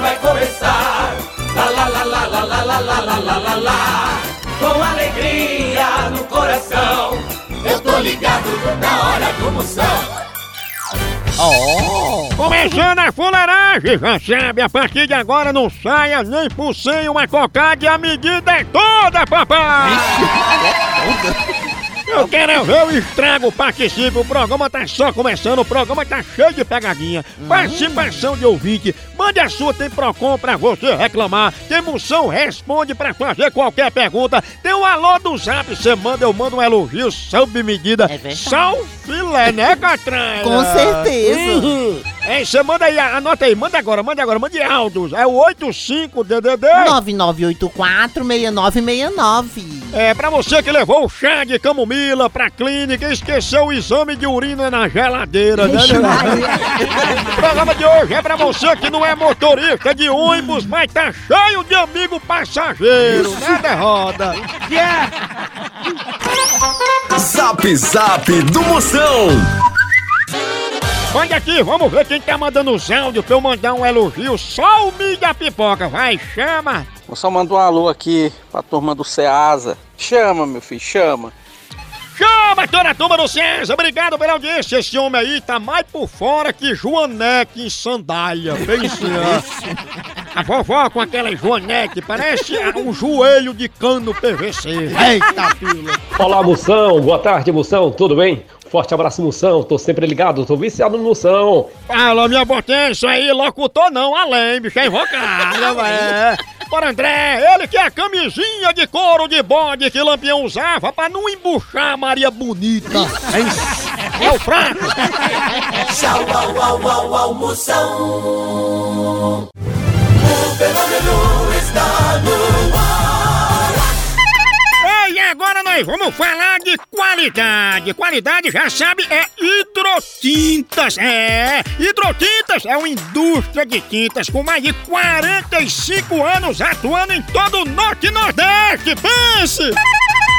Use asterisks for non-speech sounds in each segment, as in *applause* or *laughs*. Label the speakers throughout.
Speaker 1: vai começar. Lá lá lá lá lá lá lá lá lá lá lá lá. Com alegria no coração, eu tô ligado na hora do Moção.
Speaker 2: Começando a fuleiragem, já sabe, a partir de agora não saia nem por sem uma cocada e a medida é toda, papai! Eu quero ver o estrago, participe, o programa tá só começando, o programa tá cheio de pegadinha. Participação de ouvinte, mande a sua, tem Procon pra você reclamar, tem Moção Responde pra fazer qualquer pergunta, tem o alô do Zap, você manda, eu mando um elogio sob medida.
Speaker 3: É verdade.
Speaker 2: Só o filé, né, Catranha?
Speaker 3: Com certeza.
Speaker 2: Uhum. É, você manda aí, anota aí, manda agora, manda agora, mande áudios. É o 85DDD.
Speaker 3: 9984-6969.
Speaker 2: É, pra você que levou o chá de camomila pra clínica e esqueceu o exame de urina na geladeira, né? O programa de hoje é pra você que não é motorista de ônibus, mas tá cheio de amigo passageiro, né, derroda?
Speaker 4: Zap Zap do Moção.
Speaker 2: Mande aqui, vamos ver quem tá mandando os áudios pra eu mandar um elogio. Só o mídia pipoca, vai, chama!
Speaker 5: Eu só mando um alô aqui pra turma do Ceasa. Chama, meu filho, chama.
Speaker 2: Chama toda a turma do César, obrigado pela audiência. Esse homem aí tá mais por fora que Joaneque em sandália. Bem *laughs* assim. A vovó com aquela Joaneque parece um joelho de cano PVC. Eita, filha.
Speaker 6: Olá, Moção. Boa tarde, Moção. Tudo bem? Forte abraço, Moção. Tô sempre ligado. Tô viciado no Moção.
Speaker 2: Fala, minha potência aí, locutor não, além, bicho, é invocado, é. Bora, André, ele que é a camisinha de couro de bode que Lampião usava pra não embuchar a Maria Bonita. É. É o fraco.
Speaker 1: Tchau, au, au, au, au, Moção. O fenômeno está no ar.
Speaker 2: Ei, agora nós vamos falar de qualidade. Qualidade, já sabe, é hidrotintas. É, hidrotintas é uma indústria de tintas com mais de 45 anos atuando em todo o Norte e Nordeste. Pense!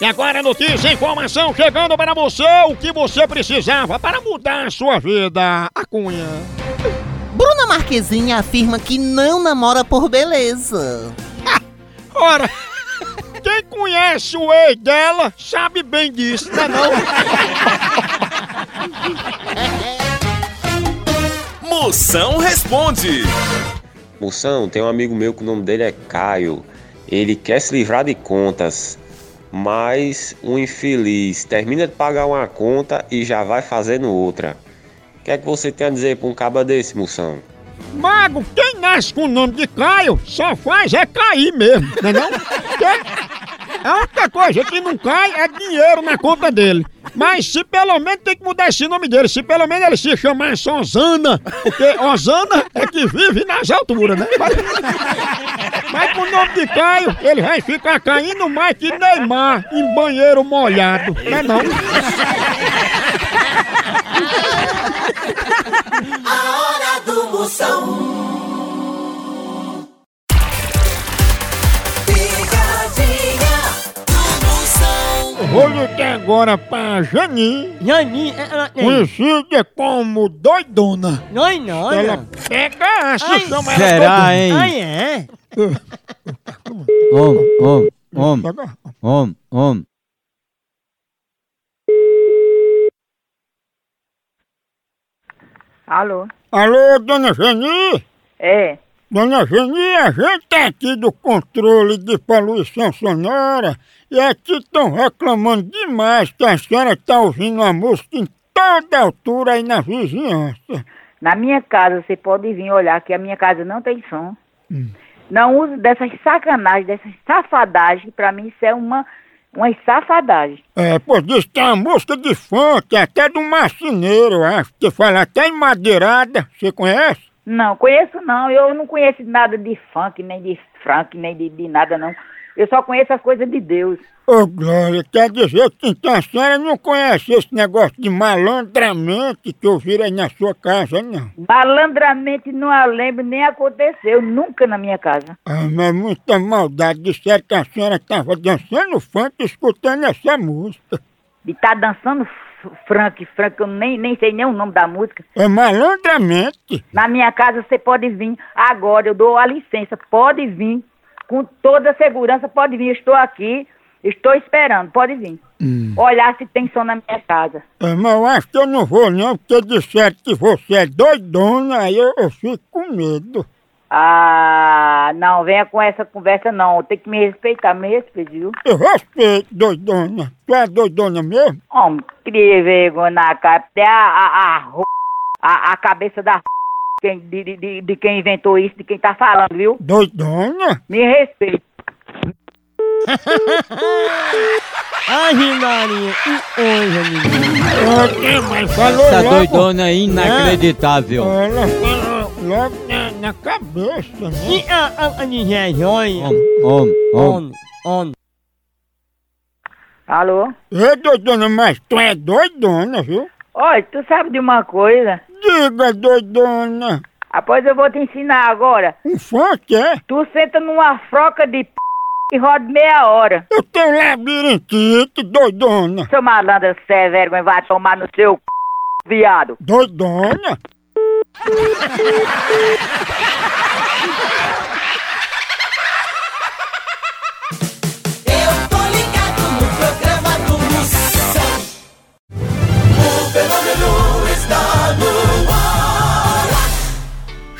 Speaker 2: E agora notícia, informação chegando para você, o que você precisava para mudar a sua vida. A cunha.
Speaker 3: Bruna Marquezine afirma que não namora por beleza.
Speaker 2: Ora, *laughs* quem conhece o ex dela sabe bem disso, não é *laughs* não?
Speaker 4: Moção responde.
Speaker 6: Moção, tem um amigo meu que o nome dele é Caio. Ele quer se livrar de contas, mas o infeliz termina de pagar uma conta e já vai fazendo outra. O que é que você tem a dizer pra um caba desse, Moção?
Speaker 2: Mago, quem nasce com o nome de Caio só faz é cair mesmo, não é não? A única coisa que não cai é dinheiro na conta dele. Mas se pelo menos tem que mudar esse nome dele, se pelo menos ele se chamasse Osana, porque Osana é que vive nas alturas, né? Mas, mas com o nome de Caio, ele vai ficar caindo mais que Neymar em banheiro molhado, não é não?
Speaker 1: A hora do Moção.
Speaker 2: Vou ligar agora pra Jani,
Speaker 7: Jani, ela tem.
Speaker 2: conhecida como Doidona.
Speaker 7: Não, não.
Speaker 2: Ela pega essa,
Speaker 7: Ai,
Speaker 2: chama ela
Speaker 8: Será,
Speaker 2: Doidona.
Speaker 8: hein?
Speaker 7: Ai, é?
Speaker 8: Om, om, om, om, om.
Speaker 9: Alô?
Speaker 2: Alô, dona Jani?
Speaker 9: É.
Speaker 2: Dona Geni, a gente tá aqui do controle de poluição sonora e aqui estão reclamando demais que a senhora tá ouvindo a música em toda altura aí na vizinhança.
Speaker 9: Na minha casa, você pode vir olhar que a minha casa não tem som. Não uso dessas sacanagens, dessas safadagens. Pra mim, isso é uma, uma safadagem.
Speaker 2: É, pois diz que é uma música de funk, até do marceneiro, acho, que fala até em madeirada, você conhece?
Speaker 9: Não, conheço não. Eu não conheço nada de funk, nem de frank, nem de, de nada, não. Eu só conheço as coisas de Deus.
Speaker 2: Ô, Glória, quer dizer que então a senhora não conhece esse negócio de malandramente que ouviram aí na sua casa, não?
Speaker 9: Malandramente não a lembro, nem aconteceu. Nunca na minha casa.
Speaker 2: Ah, mas muita maldade. Disseram que a senhora estava dançando funk escutando essa música.
Speaker 9: De estar dançando f- frank, frank, eu nem, nem sei nem o nome da música.
Speaker 2: É malandramente.
Speaker 9: Na minha casa você pode vir agora, eu dou a licença, pode vir, com toda a segurança, pode vir, estou aqui, estou esperando, pode vir. Olhar se tem som na minha casa.
Speaker 2: Eu acho que eu não vou não, porque disseram que você é doidona, aí eu, eu fico com medo.
Speaker 9: Ah, não, venha com essa conversa não, tem que me respeitar, me respeite, viu?
Speaker 2: Eu respeito, doidona. Tu é doidona mesmo?
Speaker 9: Homem, cria vergonha na cara, até a, a, a, a, a cabeça da quem, de, de- de, de quem inventou isso, de quem tá falando, viu?
Speaker 2: Doidona?
Speaker 9: Me respeite. *laughs*
Speaker 7: Ai, Maria. E hoje, menina?
Speaker 2: Falou
Speaker 8: Essa
Speaker 2: logo.
Speaker 8: doidona é inacreditável.
Speaker 2: Ela falou logo na, na cabeça, né?
Speaker 7: E a, a, a Nigé Joia?
Speaker 8: Om, om, om.
Speaker 7: On, on.
Speaker 9: Alô?
Speaker 2: Ei, doidona, mas tu é doidona, viu?
Speaker 9: Olha, tu sabe de uma coisa?
Speaker 2: Diga, doidona.
Speaker 9: Após eu vou te ensinar agora.
Speaker 2: Um funk, é?
Speaker 9: Tu senta numa froca de p... e roda meia hora.
Speaker 2: Eu tenho labirintite, doidona.
Speaker 9: Seu malandro, você é vergonha, vai tomar no seu c... viado.
Speaker 2: Doidona?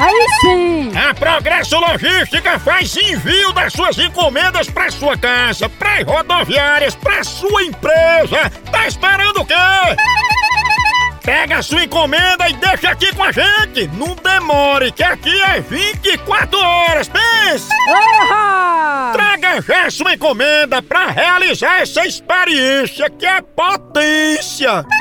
Speaker 10: Aí sim!
Speaker 2: A Progresso Logística faz envio das suas encomendas para sua casa, para rodoviárias, para sua empresa. Tá esperando o quê? Pega a sua encomenda e deixa aqui com a gente. Não demore, que aqui é 24 horas. Pensa! Traga já sua encomenda para realizar essa experiência que é potência.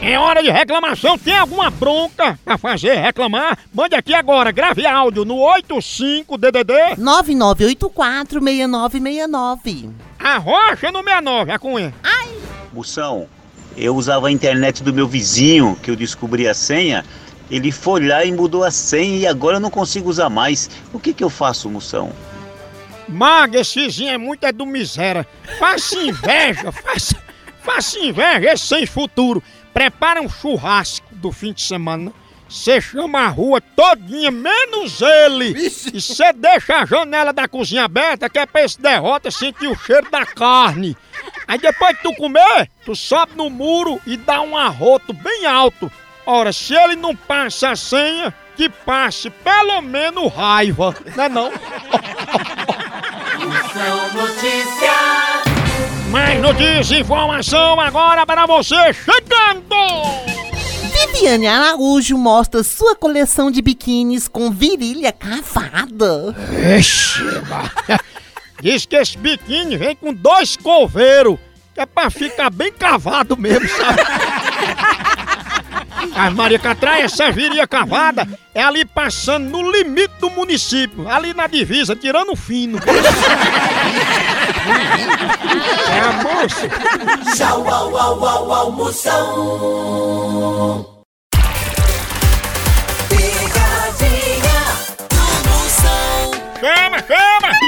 Speaker 2: É hora de reclamação. Tem alguma bronca pra fazer reclamar? Mande aqui agora. Grave áudio no 85DDD.
Speaker 3: 9984-6969.
Speaker 2: A Rocha no 69. A Cunha.
Speaker 11: Moção, eu usava a internet do meu vizinho, que eu descobri a senha. Ele foi lá e mudou a senha e agora eu não consigo usar mais. O que que eu faço, Moção?
Speaker 2: Maga, esse vizinho é muito é do miséria. Faça inveja, *laughs* faça, faça inveja, esse sem futuro. Prepara um churrasco do fim de semana. Você chama a rua todinha, menos ele. E você deixa a janela da cozinha aberta, que é pra esse derrota sentir o cheiro da carne. Aí depois que tu comer, tu sobe no muro e dá um arroto bem alto. Ora, se ele não passa a senha, que passe pelo menos raiva, né não? *laughs*
Speaker 1: São notícias.
Speaker 2: Mais notícia informação agora para você chegando!
Speaker 3: Viviane Araújo mostra sua coleção de biquínis com virilha cavada.
Speaker 2: Ixi, *laughs* Diz que esse biquíni vem com dois coveiros, que é pra ficar bem cavado mesmo, sabe? Mas Maria Catraia, essa virilha cavada é ali passando no limite do município, ali na divisa, tirando fino. *laughs* É a moça.
Speaker 1: Tchau, au, au, au, almoção.
Speaker 2: Chama, chama!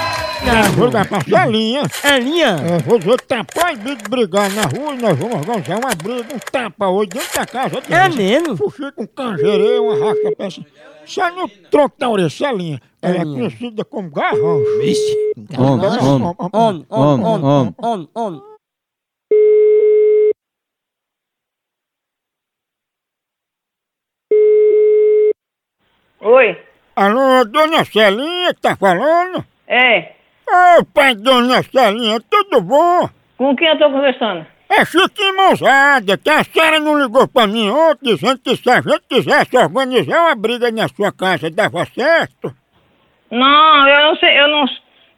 Speaker 2: É, vou ligar pra Celinha.
Speaker 7: É linha?
Speaker 2: É, vou dizer que tá proibido de brigar na rua e nós vamos organizar uma briga, um tapa hoje dentro da casa.
Speaker 7: É mesmo?
Speaker 2: Fuxico, um canjereiro, uma racha peça. Só no tronco da orelha, Celinha. Ela é
Speaker 7: Celinha.
Speaker 2: conhecida como garrancho.
Speaker 8: Vixe. Homem, homem,
Speaker 7: homem. homem,
Speaker 8: homem.
Speaker 9: Oi,
Speaker 2: Alô, dona Celinha que tá falando?
Speaker 9: é.
Speaker 2: Ô, pai, dona Celinha, tudo bom?
Speaker 9: Com quem eu tô conversando?
Speaker 2: É Chiquinho Mãozada, que a senhora não ligou pra mim ontem dizendo que se a gente quisesse organizar uma briga na sua casa, dava certo?
Speaker 9: Não, eu não sei, eu não,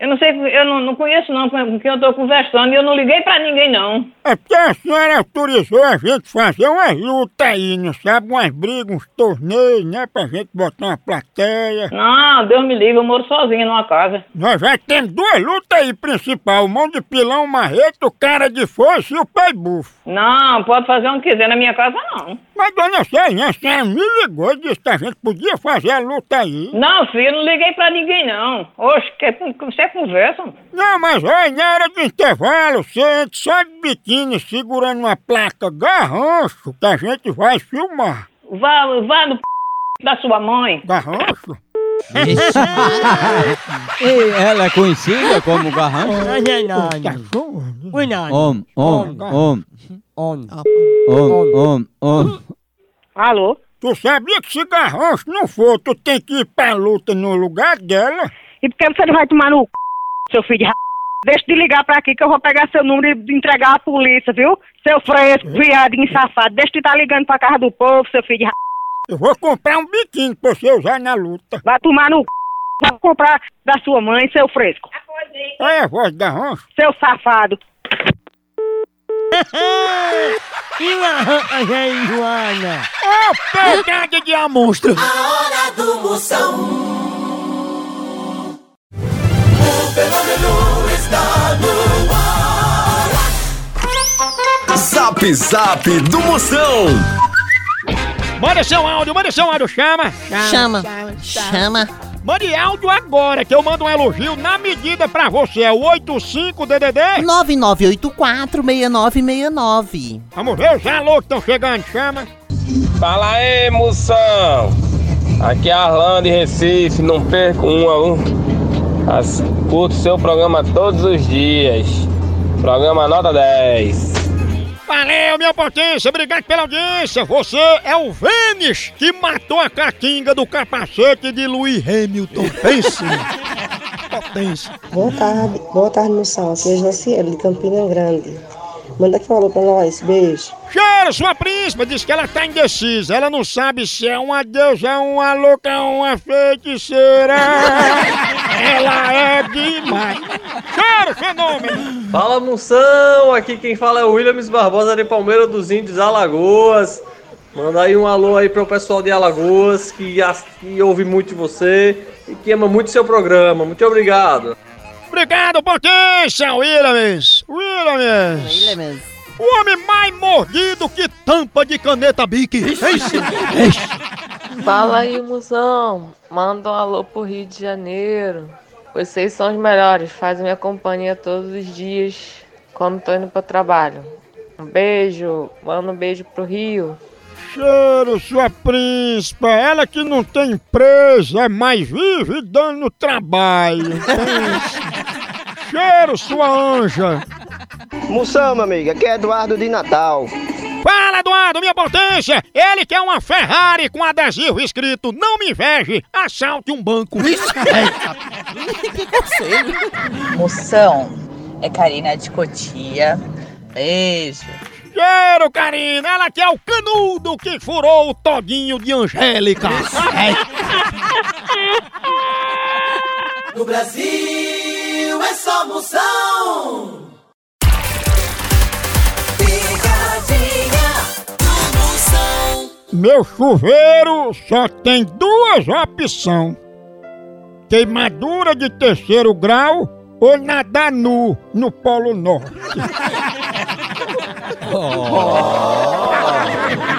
Speaker 9: eu não sei, eu não, não conheço não com quem eu tô conversando e eu não liguei pra ninguém não.
Speaker 2: É porque a senhora autorizou a gente fazer umas lutas aí, não sabe? Umas brigas, uns torneios, né? Pra gente botar uma plateia.
Speaker 9: Não, Deus me livre, eu moro sozinha numa casa.
Speaker 2: Nós já temos duas lutas aí principal, o mão de pilão, o marreto, o cara de foice e o pai bufo.
Speaker 9: Não, pode fazer onde quiser, na minha casa não.
Speaker 2: Mas dona Celinha, a senhora me ligou e disse que a gente podia fazer a luta aí.
Speaker 9: Não, filho, eu não liguei pra ninguém não. Oxe, que, você conversa?
Speaker 2: Não, mas olha, na hora do intervalo, você entra só de biquíni segurando uma placa garrancho que a gente vai filmar.
Speaker 9: Vá, vá no p... da sua mãe.
Speaker 2: Garrancho?
Speaker 8: E ela é conhecida como garrancho? Homem, homem, Homem.
Speaker 7: homem,
Speaker 8: homem, homem.
Speaker 9: Alô?
Speaker 2: Tu sabia que se garrancho não for, tu tem que ir pra luta no lugar dela?
Speaker 9: E por que você não vai tomar no c... seu filho de r... Deixa de ligar pra aqui que eu vou pegar seu número e entregar à polícia, viu? Seu fresco, viadinho safado. Deixa de estar ligando pra casa do povo, seu filho de r...
Speaker 2: Eu vou comprar um biquíni pra você usar na luta.
Speaker 9: Vai tomar no c... Vai comprar da sua mãe, seu fresco.
Speaker 2: Olha a voz de garrancho.
Speaker 9: Seu safado. *laughs*
Speaker 7: E a gente, Joana?
Speaker 2: Ô, pegada de amostra!
Speaker 1: A hora do Moção. O fenômeno está no ar.
Speaker 4: Zap Zap do Moção.
Speaker 2: Manda seu áudio, manda seu áudio, chama!
Speaker 3: Chama, chama.
Speaker 2: Mande áudio agora que eu mando um elogio na medida pra você. É o 85DDD.
Speaker 3: 9984-6969.
Speaker 2: Vamos ver os alô que estão chegando, chama.
Speaker 12: Fala aí, moção! Aqui é Arlan de Recife, não perco uma, um. As- Curto seu programa todos os dias. Programa nota 10.
Speaker 2: Valeu, minha potência, obrigado pela audiência. Você é o Vênis que matou a catinga do capacete de Louis Hamilton. Pense. potência.
Speaker 13: Boa tarde, boa tarde, moção. Aqui é Josiel, de Campina Grande. Manda um alô pra nós, beijo.
Speaker 2: Cheira, sua príncipa diz que ela tá indecisa. Ela não sabe se é uma deusa, uma louca, uma feiticeira. Ela é demais. Cheiro, fenômeno!
Speaker 14: Fala Moção, aqui quem fala é o Williams Barbosa de Palmeira dos Índios, Alagoas. Manda aí um alô aí pro pessoal de Alagoas que, que ouve muito você e que ama muito seu programa. Muito obrigado.
Speaker 2: Obrigado, potência, Williams! Williams!
Speaker 3: Williams.
Speaker 2: O homem mais mordido que tampa de caneta eixe.
Speaker 15: Fala aí, Musão. Manda um alô pro Rio de Janeiro. Vocês são os melhores, fazem minha companhia todos os dias quando tô indo pro trabalho. Um beijo, manda um beijo pro Rio.
Speaker 2: Cheiro, sua príncipa, ela que não tem empresa, mas vive dando trabalho. *laughs* Cheiro, sua anja.
Speaker 16: Moção, meu amigo, aqui é Eduardo de Natal.
Speaker 2: Eduardo, minha potência! Ele quer uma Ferrari com adesivo escrito Não me inveje, assalte um banco. *laughs*
Speaker 17: Moção, é Karina de Cotia. Beijo.
Speaker 2: Cheiro, Karina, ela que é o canudo que furou o todinho de Angélica.
Speaker 1: No Brasil é só moção.
Speaker 2: Meu chuveiro só tem duas opções: queimadura de terceiro grau ou nadar nu no Polo Norte. *laughs*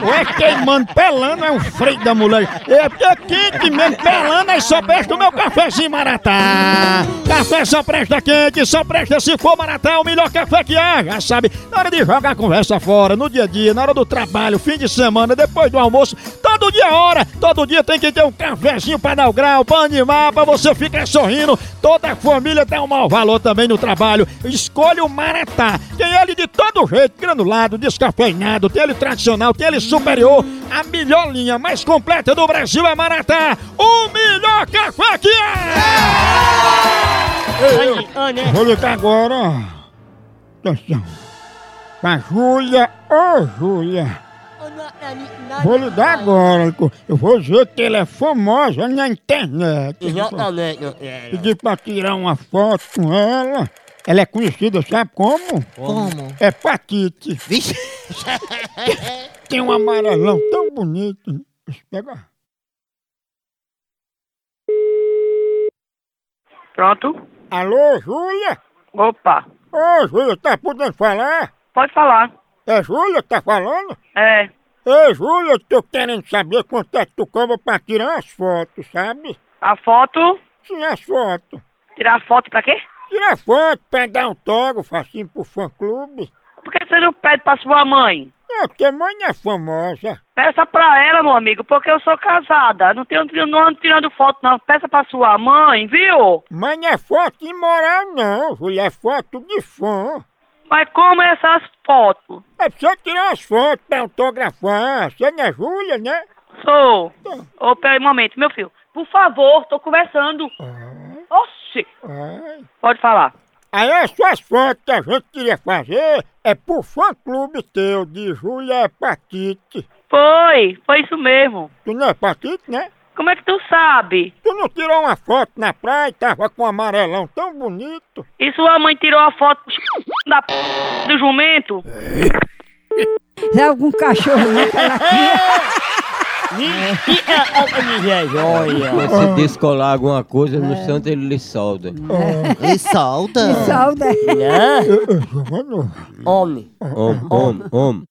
Speaker 2: Ou é queimando, pelando, é um freio da mulher. É é quente mesmo, pelando, aí só presta o meu cafezinho Maratá. Café só presta quente, só presta se for Maratá, o melhor café que há, já sabe. Na hora de jogar a conversa fora, no dia a dia, na hora do trabalho, fim de semana, depois do almoço, todo dia é hora, todo dia tem que ter um cafezinho pra dar o grau, pra animar, pra você ficar sorrindo. Toda a família dá um mau valor também no trabalho. Escolha o Maratá. Tem ele de todo jeito, granulado, descafeinado, tem ele tradicional, tem ele superior. A melhor linha mais completa do Brasil é Maratá. O melhor café que é! Vou ligar agora. Atenção. Pra Júlia. Ô, Júlia. Vou ligar agora. Eu vou dizer que ela é famosa na internet.
Speaker 7: Exatamente, eu quero.
Speaker 2: Pedi pra tirar uma foto com ela. Ela é conhecida, sabe como?
Speaker 3: Como?
Speaker 2: Hepatite.
Speaker 3: Vixe. *laughs*
Speaker 2: Tem um amarelão tão bonito. Deixa eu pegar.
Speaker 18: Pronto?
Speaker 2: Alô, Júlia?
Speaker 18: Opa,
Speaker 2: Ô, Júlia, tá podendo falar?
Speaker 18: pode falar.
Speaker 2: É Júlia que tá falando?
Speaker 18: É.
Speaker 2: Ei, Júlia, eu tô querendo saber quanto é que tu cobra pra tirar as fotos, sabe?
Speaker 18: A foto?
Speaker 2: Sim, as fotos.
Speaker 18: Tirar foto pra quê?
Speaker 2: Tirar foto, pegar autógrafo assim pro fã-clube.
Speaker 18: Por que você não pede pra sua mãe?
Speaker 2: É, porque mãe é famosa.
Speaker 18: Peça pra ela, meu amigo, porque eu sou casada. Não, tenho, não ando tirando foto, não. Peça pra sua mãe, viu?
Speaker 2: Não é foto imoral não, Júlia, é foto de fã.
Speaker 18: Mas como é essas fotos?
Speaker 2: É pra tirar as fotos pra autografar. Você não é Júlia, né?
Speaker 18: Sou. Ô, peraí um momento, meu filho. Por favor, tô conversando. Oxi.
Speaker 2: Ai.
Speaker 18: Pode falar.
Speaker 2: Aí as suas fotos que a gente queria fazer é pro fã-clube teu de Júlia Hepatite.
Speaker 18: Foi, foi isso mesmo.
Speaker 2: Tu não é hepatite, né?
Speaker 18: Como é que tu sabe?
Speaker 2: Tu não tirou uma foto na praia e tava com um amarelão tão bonito?
Speaker 18: E sua mãe tirou a foto da p... do jumento?
Speaker 10: Tem algum cachorro naquela *laughs*
Speaker 8: Se você descolar alguma coisa no santo, ele lhe solda.
Speaker 3: Ele solta?
Speaker 10: Me solda.
Speaker 7: Homem.
Speaker 8: Homem, homem, homem.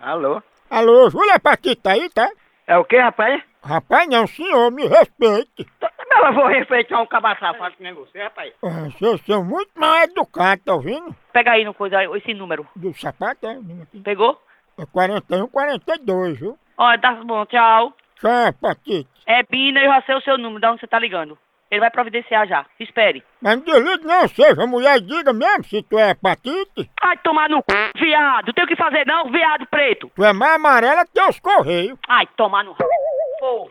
Speaker 18: Alô?
Speaker 2: Alô, Júlia tá aí, tá?
Speaker 18: É o que, rapaz?
Speaker 2: Rapaz, não, senhor, me respeite.
Speaker 18: Ela vou respeitar um cabaçado que nem você, rapaz.
Speaker 2: Ah, Vocês são muito mal educados, tá ouvindo?
Speaker 18: Pega aí no coisa, esse número.
Speaker 2: Do sapato, é?
Speaker 18: Pegou?
Speaker 2: É 41, 42, viu?
Speaker 18: Ó, tá bom, tchau.
Speaker 2: Tchau, Hepatite.
Speaker 18: É Bina, eu já sei o seu número, de onde você tá ligando. Ele vai providenciar já. Espere.
Speaker 2: Mas não desligue não, seja mulher diga mesmo se tu é hepatite.
Speaker 18: Ai, tomar no c... viado. Tem o que fazer não, viado preto.
Speaker 2: Tu é mais amarela que os correios.
Speaker 18: Ai, tomar no... Pô.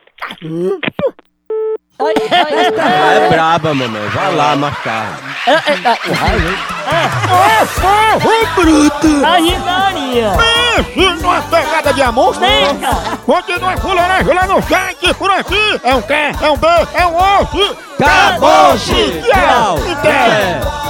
Speaker 8: Ela é braba, mamãe. Vai lá tarde.
Speaker 7: É, é, é, o raio, hein?
Speaker 2: Ô, povo bruto!
Speaker 7: Maria!
Speaker 2: Pense numa pegada de amor,
Speaker 7: Venga.
Speaker 2: Continua fuleiragem lá no site, por aqui. É um K, é um B, é um osso. Tchau.
Speaker 8: Tchau.
Speaker 2: Tchau.